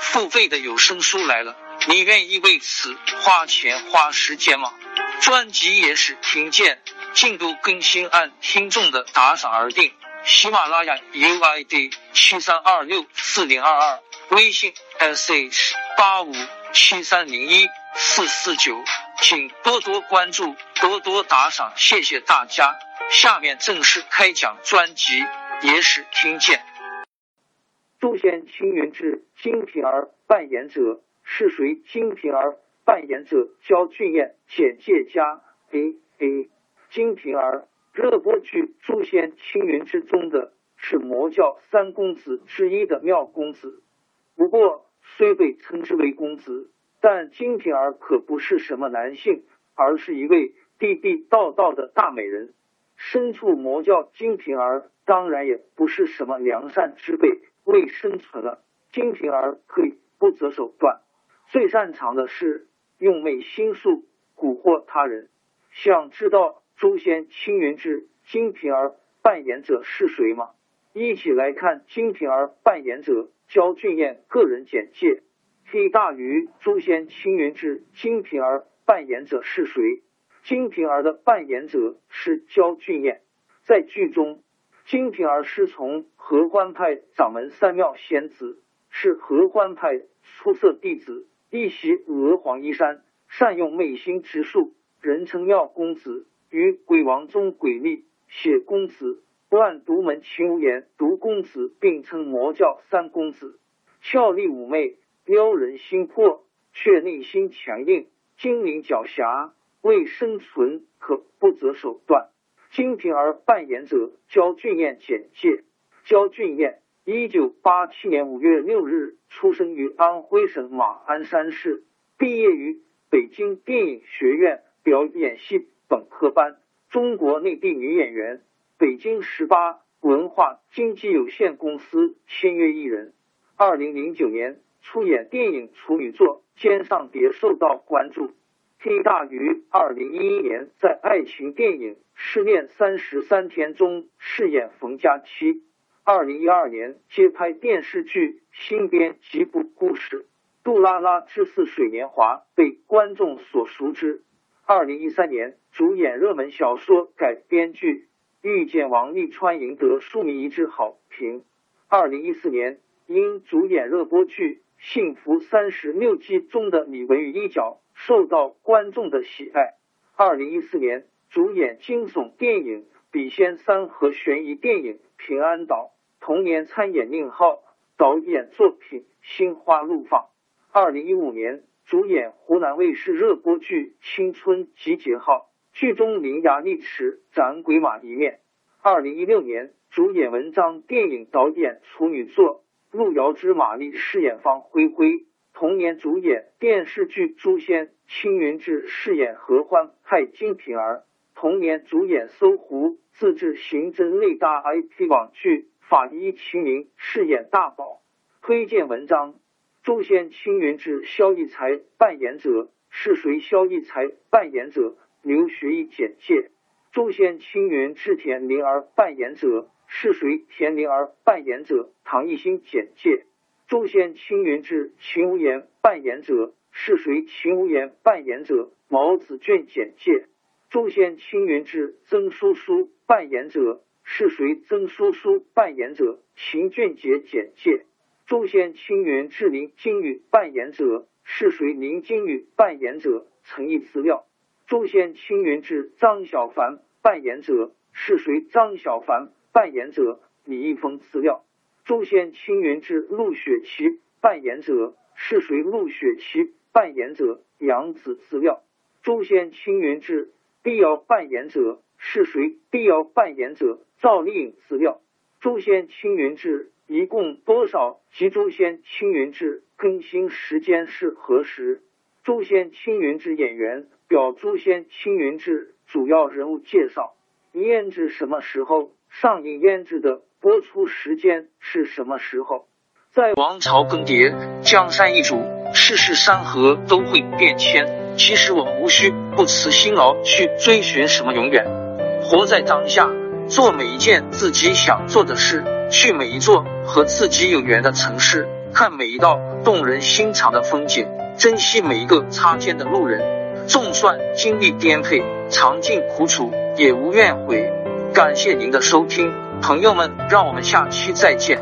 付费的有声书来了。你愿意为此花钱花时间吗？专辑也是听见进度更新按听众的打赏而定。喜马拉雅 UID 七三二六四零二二，微信 sh 八五七三零一四四九，请多多关注，多多打赏，谢谢大家。下面正式开讲专辑，也是听见。诛仙青云志金瓶儿扮演者。是谁？金瓶儿扮演者焦俊艳，简介加 A A。金瓶儿热播剧《诛仙青云之中的是魔教三公子之一的妙公子。不过虽被称之为公子，但金瓶儿可不是什么男性，而是一位地地道道的大美人。身处魔教，金瓶儿当然也不是什么良善之辈。为生存了，金瓶儿可以不择手段。最擅长的是用媚心术蛊惑他人。想知道《诛仙青云志》金瓶儿扮演者是谁吗？一起来看金瓶儿扮演者焦俊艳个人简介。黑大鱼《诛仙青云志》金瓶儿扮演者是谁？金瓶儿的扮演者是焦俊艳。在剧中，金瓶儿师从合欢派掌门三妙仙子，是合欢派出色弟子。一袭鹅黄衣衫，善用媚心之术，人称妙公子。与鬼王中鬼力写公子，万独门秦无言独公子，并称魔教三公子。俏丽妩媚，撩人心魄，却内心强硬，精灵狡黠，为生存可不择手段。金瓶儿扮演者焦俊艳简介：焦俊艳。一九八七年五月六日出生于安徽省马鞍山市，毕业于北京电影学院表演系本科班，中国内地女演员，北京十八文化经纪有限公司签约艺人。二零零九年出演电影处女作《肩上蝶》受到关注。黑大鱼二零一一年在爱情电影《失恋三十三天》中饰演冯佳期。二零一二年接拍电视剧《新编辑部故事》，《杜拉拉之似水年华》被观众所熟知。二零一三年主演热门小说改编剧《遇见王沥川》，赢得数迷一致好评。二零一四年因主演热播剧《幸福三十六计》中的李文宇一角，受到观众的喜爱。二零一四年主演惊悚电影《笔仙三》和悬疑电影《平安岛》。同年参演宁浩导演作品《心花怒放》，二零一五年主演湖南卫视热播剧《青春集结号》，剧中伶牙俐齿斩鬼马一面。二零一六年主演文章电影导演处女作《路遥知马力》，饰演方灰灰。同年主演电视剧《诛仙青云志》，饰演合欢派金瓶儿。同年主演搜狐自制刑侦类大 IP 网剧。法医秦明饰演大宝。推荐文章：《诛仙青云志》萧逸才扮演者是谁？萧逸才扮演者刘学义简介：《诛仙青云志》田灵儿扮演者是谁？田灵儿扮演者唐艺昕简介：《诛仙青云志》秦无言扮演者是谁？秦无言扮演者毛子卷简介：《诛仙青云志》曾叔叔扮演者。是谁？曾叔叔扮演者秦俊杰简介：《诛仙青云志》林金宇扮演者是谁？林金宇扮演者诚意资料。诛仙青云志张小凡扮演者是谁？张小凡扮演者李易峰资料。诛仙青云志陆雪琪扮演者是谁？陆雪琪扮演者杨紫资料。诛仙青云志碧瑶扮演者是谁？碧瑶扮演者赵丽颖资料。诛仙青云志一共多少集？诛仙青云志更新时间是何时？诛仙青云志演员表，诛仙青云志主要人物介绍。胭脂什么时候上映？胭脂的播出时间是什么时候？在王朝更迭，江山易主，世事山河都会变迁。其实我们无需不辞辛劳去追寻什么永远，活在当下，做每一件自己想做的事，去每一座和自己有缘的城市，看每一道动人心肠的风景。珍惜每一个擦肩的路人，纵算经历颠沛，尝尽苦楚，也无怨悔。感谢您的收听，朋友们，让我们下期再见。